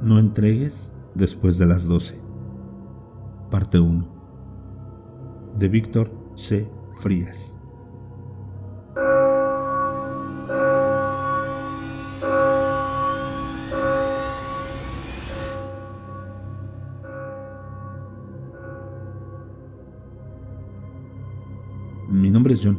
No entregues después de las 12. Parte 1. De Víctor C. Frías. Mi nombre es John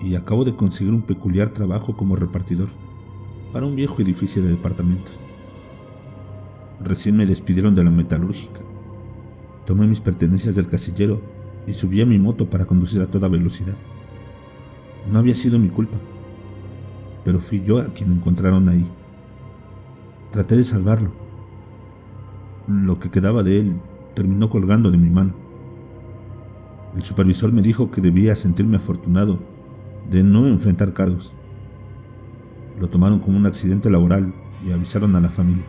y acabo de conseguir un peculiar trabajo como repartidor para un viejo edificio de departamentos. Recién me despidieron de la metalúrgica. Tomé mis pertenencias del casillero y subí a mi moto para conducir a toda velocidad. No había sido mi culpa, pero fui yo a quien encontraron ahí. Traté de salvarlo. Lo que quedaba de él terminó colgando de mi mano. El supervisor me dijo que debía sentirme afortunado de no enfrentar cargos. Lo tomaron como un accidente laboral y avisaron a la familia.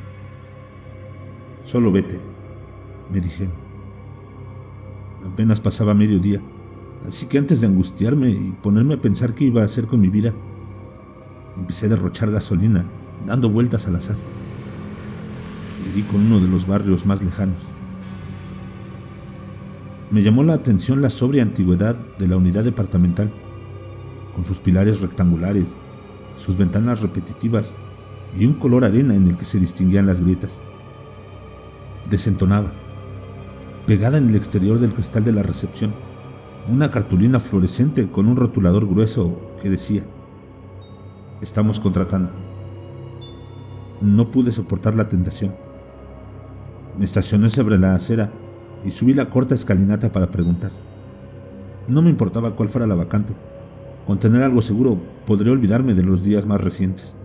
Solo vete, me dijeron. Apenas pasaba mediodía, así que antes de angustiarme y ponerme a pensar qué iba a hacer con mi vida, empecé a derrochar gasolina, dando vueltas al azar. Y di con uno de los barrios más lejanos. Me llamó la atención la sobria antigüedad de la unidad departamental, con sus pilares rectangulares, sus ventanas repetitivas y un color arena en el que se distinguían las grietas. Desentonaba, pegada en el exterior del cristal de la recepción, una cartulina fluorescente con un rotulador grueso que decía, estamos contratando. No pude soportar la tentación. Me estacioné sobre la acera y subí la corta escalinata para preguntar. No me importaba cuál fuera la vacante. Con tener algo seguro, podré olvidarme de los días más recientes.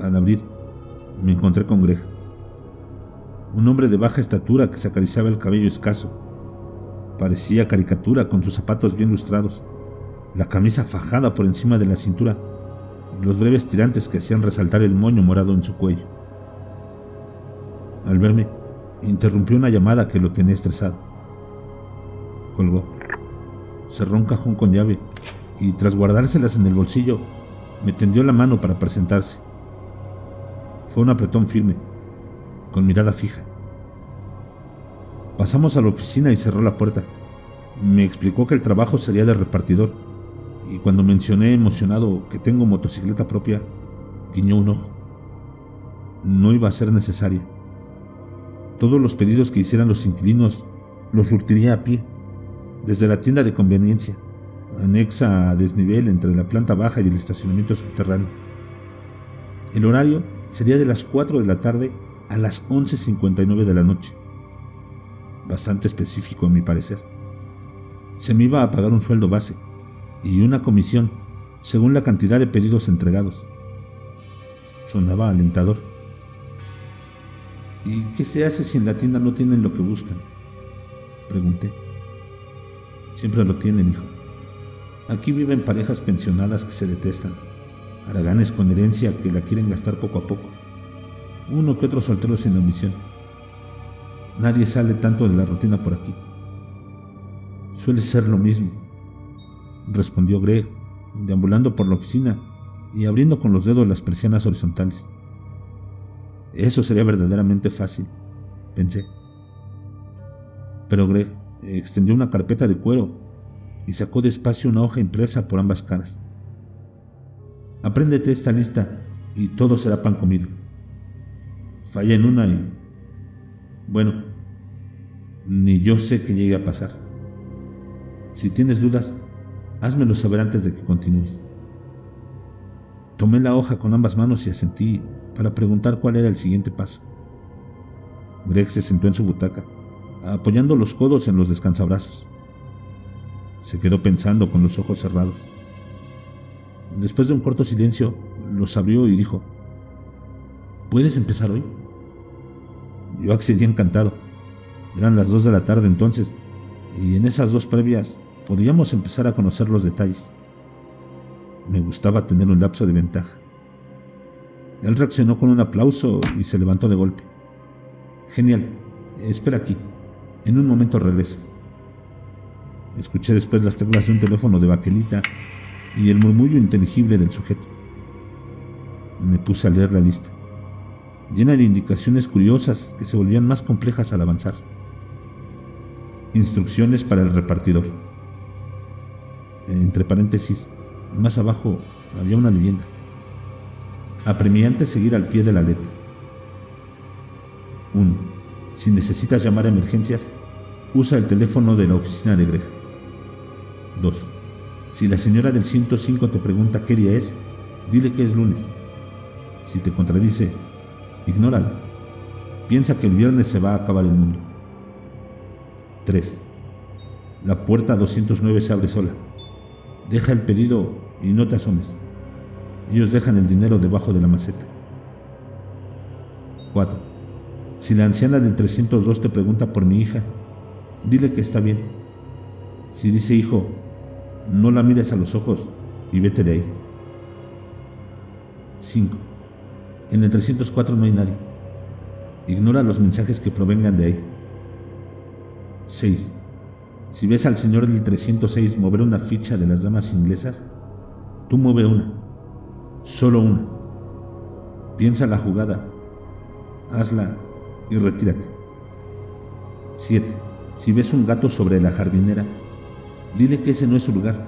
Al abrir, me encontré con Greg, un hombre de baja estatura que se acariciaba el cabello escaso. Parecía caricatura con sus zapatos bien lustrados, la camisa fajada por encima de la cintura y los breves tirantes que hacían resaltar el moño morado en su cuello. Al verme, interrumpió una llamada que lo tenía estresado. Colgó. Cerró un cajón con llave y tras guardárselas en el bolsillo, me tendió la mano para presentarse. Fue un apretón firme, con mirada fija. Pasamos a la oficina y cerró la puerta. Me explicó que el trabajo sería de repartidor, y cuando mencioné emocionado que tengo motocicleta propia, guiñó un ojo. No iba a ser necesaria. Todos los pedidos que hicieran los inquilinos los surtiría a pie, desde la tienda de conveniencia, anexa a desnivel entre la planta baja y el estacionamiento subterráneo. El horario sería de las 4 de la tarde a las 11.59 de la noche. Bastante específico a mi parecer. Se me iba a pagar un sueldo base y una comisión según la cantidad de pedidos entregados. Sonaba alentador. ¿Y qué se hace si en la tienda no tienen lo que buscan? Pregunté. Siempre lo tienen, hijo. Aquí viven parejas pensionadas que se detestan, haraganes con herencia que la quieren gastar poco a poco, uno que otro soltero sin ambición. Nadie sale tanto de la rutina por aquí. Suele ser lo mismo, respondió Greg, deambulando por la oficina y abriendo con los dedos las persianas horizontales. Eso sería verdaderamente fácil, pensé. Pero Greg extendió una carpeta de cuero y sacó despacio una hoja impresa por ambas caras. Apréndete esta lista y todo será pan comido. Falla en una y... Bueno, ni yo sé que llegue a pasar. Si tienes dudas, házmelo saber antes de que continúes. Tomé la hoja con ambas manos y asentí para preguntar cuál era el siguiente paso. Greg se sentó en su butaca, apoyando los codos en los descansabrazos. Se quedó pensando con los ojos cerrados. Después de un corto silencio, los abrió y dijo, ¿Puedes empezar hoy? Yo accedí encantado. Eran las dos de la tarde entonces, y en esas dos previas podíamos empezar a conocer los detalles. Me gustaba tener un lapso de ventaja. Él reaccionó con un aplauso y se levantó de golpe. Genial. Espera aquí. En un momento regreso. Escuché después las teclas de un teléfono de baquelita y el murmullo inteligible del sujeto. Me puse a leer la lista. Llena de indicaciones curiosas que se volvían más complejas al avanzar. Instrucciones para el repartidor. Entre paréntesis, más abajo había una leyenda. Apremiante seguir al pie de la letra. 1. Si necesitas llamar a emergencias, usa el teléfono de la oficina de Greg. 2. Si la señora del 105 te pregunta qué día es, dile que es lunes. Si te contradice, ignórala. Piensa que el viernes se va a acabar el mundo. 3. La puerta 209 se abre sola. Deja el pedido y no te asomes. Ellos dejan el dinero debajo de la maceta. 4. Si la anciana del 302 te pregunta por mi hija, dile que está bien. Si dice hijo, no la mires a los ojos y vete de ahí. 5. En el 304 no hay nadie. Ignora los mensajes que provengan de ahí. 6. Si ves al señor del 306 mover una ficha de las damas inglesas, tú mueve una. Solo una. Piensa la jugada. Hazla y retírate. 7. Si ves un gato sobre la jardinera, dile que ese no es su lugar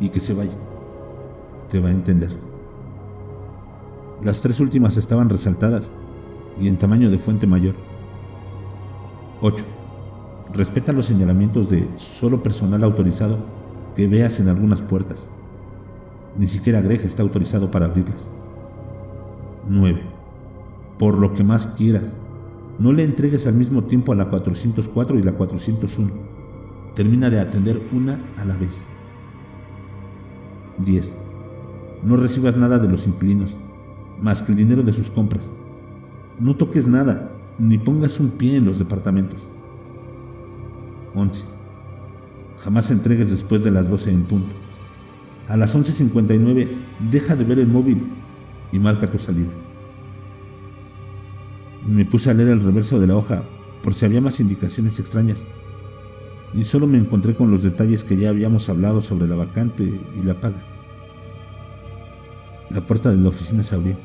y que se vaya. Te va a entender. Las tres últimas estaban resaltadas y en tamaño de fuente mayor. 8. Respeta los señalamientos de solo personal autorizado que veas en algunas puertas. Ni siquiera Greg está autorizado para abrirlas. 9. Por lo que más quieras, no le entregues al mismo tiempo a la 404 y la 401. Termina de atender una a la vez. 10. No recibas nada de los inquilinos más que el dinero de sus compras. No toques nada, ni pongas un pie en los departamentos. 11. Jamás entregues después de las 12 en punto. A las 11.59 deja de ver el móvil y marca tu salida. Me puse a leer el reverso de la hoja por si había más indicaciones extrañas y solo me encontré con los detalles que ya habíamos hablado sobre la vacante y la paga. La puerta de la oficina se abrió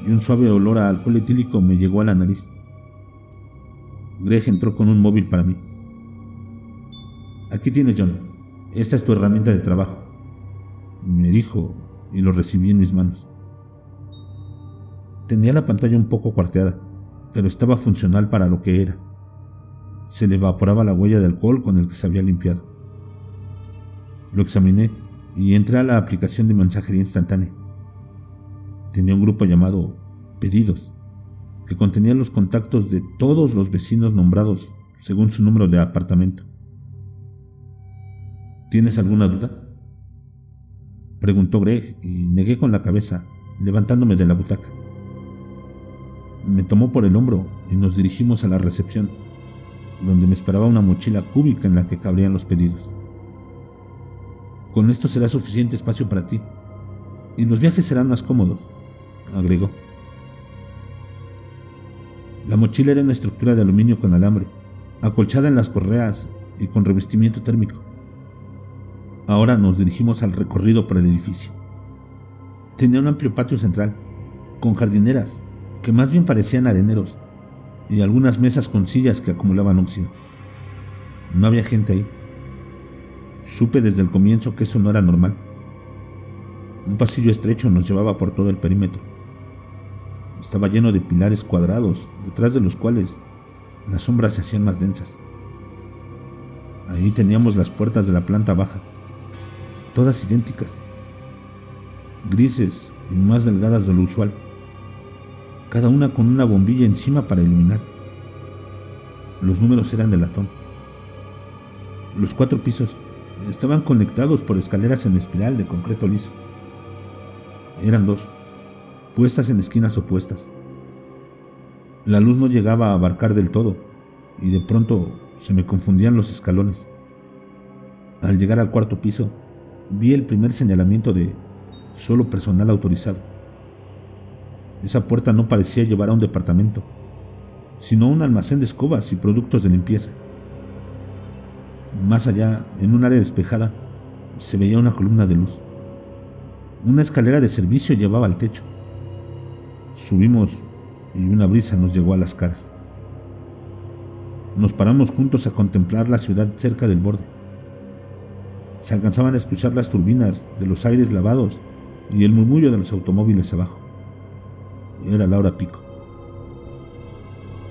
y un suave olor a alcohol etílico me llegó a la nariz. Greg entró con un móvil para mí. Aquí tienes, John. Esta es tu herramienta de trabajo. Me dijo y lo recibí en mis manos. Tenía la pantalla un poco cuarteada, pero estaba funcional para lo que era. Se le evaporaba la huella de alcohol con el que se había limpiado. Lo examiné y entré a la aplicación de mensajería instantánea tenía un grupo llamado Pedidos, que contenía los contactos de todos los vecinos nombrados según su número de apartamento. ¿Tienes alguna duda? Preguntó Greg y negué con la cabeza, levantándome de la butaca. Me tomó por el hombro y nos dirigimos a la recepción, donde me esperaba una mochila cúbica en la que cabrían los pedidos. Con esto será suficiente espacio para ti, y los viajes serán más cómodos agregó. La mochila era una estructura de aluminio con alambre, acolchada en las correas y con revestimiento térmico. Ahora nos dirigimos al recorrido por el edificio. Tenía un amplio patio central, con jardineras que más bien parecían areneros, y algunas mesas con sillas que acumulaban óxido. No había gente ahí. Supe desde el comienzo que eso no era normal. Un pasillo estrecho nos llevaba por todo el perímetro estaba lleno de pilares cuadrados, detrás de los cuales las sombras se hacían más densas. Ahí teníamos las puertas de la planta baja, todas idénticas, grises y más delgadas de lo usual, cada una con una bombilla encima para iluminar. Los números eran de latón. Los cuatro pisos estaban conectados por escaleras en espiral de concreto liso. Eran dos puestas en esquinas opuestas. La luz no llegaba a abarcar del todo y de pronto se me confundían los escalones. Al llegar al cuarto piso, vi el primer señalamiento de solo personal autorizado. Esa puerta no parecía llevar a un departamento, sino a un almacén de escobas y productos de limpieza. Más allá, en un área despejada, se veía una columna de luz. Una escalera de servicio llevaba al techo. Subimos y una brisa nos llegó a las caras. Nos paramos juntos a contemplar la ciudad cerca del borde. Se alcanzaban a escuchar las turbinas de los aires lavados y el murmullo de los automóviles abajo. Era la hora pico.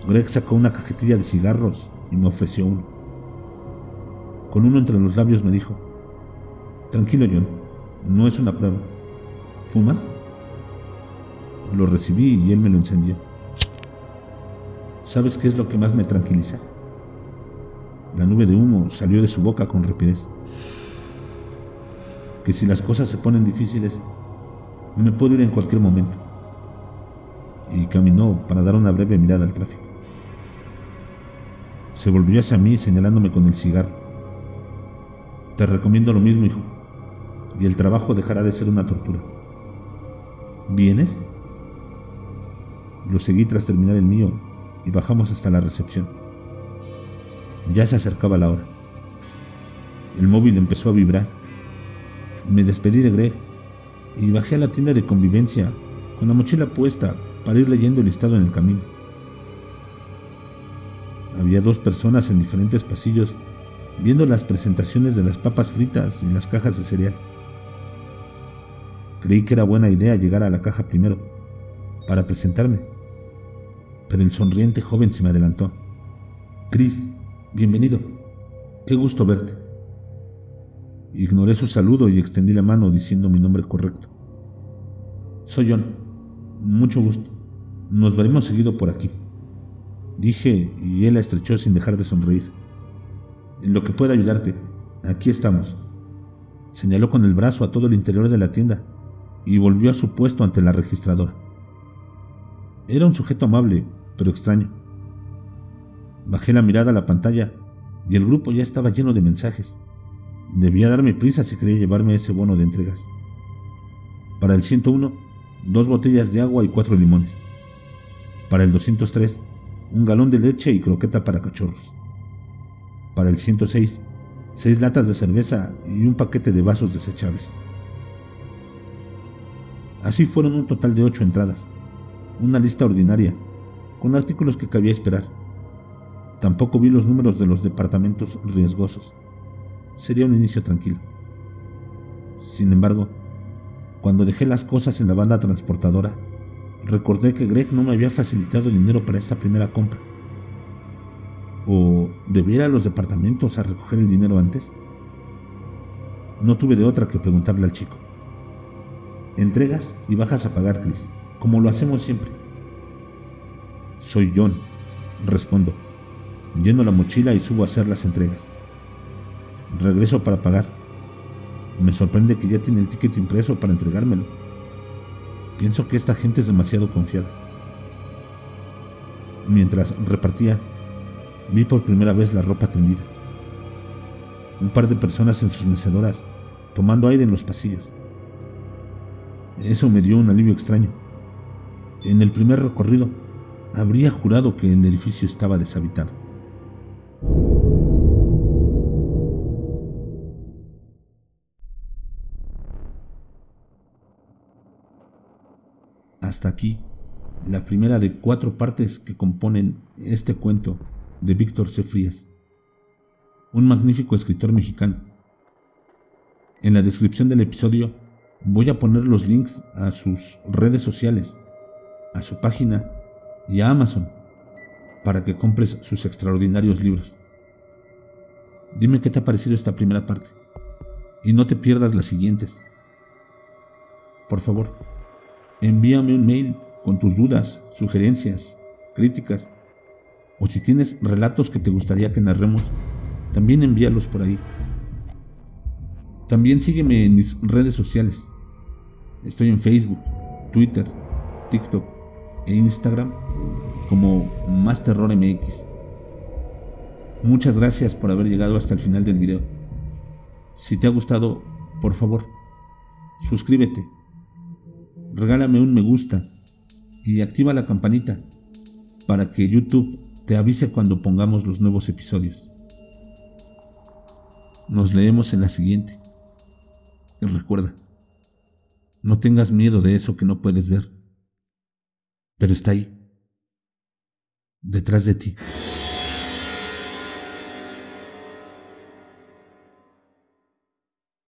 Greg sacó una cajetilla de cigarros y me ofreció uno. Con uno entre los labios me dijo, Tranquilo John, no es una prueba. ¿Fumas? Lo recibí y él me lo encendió. ¿Sabes qué es lo que más me tranquiliza? La nube de humo salió de su boca con rapidez. Que si las cosas se ponen difíciles, me puedo ir en cualquier momento. Y caminó para dar una breve mirada al tráfico. Se volvió hacia mí señalándome con el cigarro. Te recomiendo lo mismo, hijo, y el trabajo dejará de ser una tortura. ¿Vienes? Lo seguí tras terminar el mío y bajamos hasta la recepción. Ya se acercaba la hora. El móvil empezó a vibrar. Me despedí de Greg y bajé a la tienda de convivencia con la mochila puesta para ir leyendo el listado en el camino. Había dos personas en diferentes pasillos viendo las presentaciones de las papas fritas y las cajas de cereal. Creí que era buena idea llegar a la caja primero, para presentarme, pero el sonriente joven se me adelantó. Chris, bienvenido. Qué gusto verte. Ignoré su saludo y extendí la mano diciendo mi nombre correcto. Soy John. Mucho gusto. Nos veremos seguido por aquí. Dije y él la estrechó sin dejar de sonreír. En lo que pueda ayudarte, aquí estamos. Señaló con el brazo a todo el interior de la tienda y volvió a su puesto ante la registradora. Era un sujeto amable, pero extraño. Bajé la mirada a la pantalla y el grupo ya estaba lleno de mensajes. Debía darme prisa si quería llevarme ese bono de entregas. Para el 101, dos botellas de agua y cuatro limones. Para el 203, un galón de leche y croqueta para cachorros. Para el 106, seis latas de cerveza y un paquete de vasos desechables. Así fueron un total de ocho entradas, una lista ordinaria, con artículos que cabía esperar. Tampoco vi los números de los departamentos riesgosos. Sería un inicio tranquilo. Sin embargo, cuando dejé las cosas en la banda transportadora, recordé que Greg no me había facilitado dinero para esta primera compra. ¿O ir a los departamentos a recoger el dinero antes? No tuve de otra que preguntarle al chico. Entregas y bajas a pagar, Chris, como lo hacemos siempre. Soy John, respondo. Lleno la mochila y subo a hacer las entregas. Regreso para pagar. Me sorprende que ya tiene el ticket impreso para entregármelo. Pienso que esta gente es demasiado confiada. Mientras repartía, vi por primera vez la ropa tendida. Un par de personas en sus mecedoras, tomando aire en los pasillos. Eso me dio un alivio extraño. En el primer recorrido, habría jurado que el edificio estaba deshabitado. Hasta aquí, la primera de cuatro partes que componen este cuento de Víctor C. Un magnífico escritor mexicano. En la descripción del episodio voy a poner los links a sus redes sociales, a su página y a Amazon para que compres sus extraordinarios libros. Dime qué te ha parecido esta primera parte y no te pierdas las siguientes. Por favor, envíame un mail con tus dudas, sugerencias, críticas o si tienes relatos que te gustaría que narremos, también envíalos por ahí. También sígueme en mis redes sociales. Estoy en Facebook, Twitter, TikTok e Instagram como Más Terror MX. Muchas gracias por haber llegado hasta el final del video. Si te ha gustado, por favor, suscríbete regálame un me gusta y activa la campanita para que YouTube te avise cuando pongamos los nuevos episodios. Nos leemos en la siguiente. Y recuerda, no tengas miedo de eso que no puedes ver, pero está ahí, detrás de ti.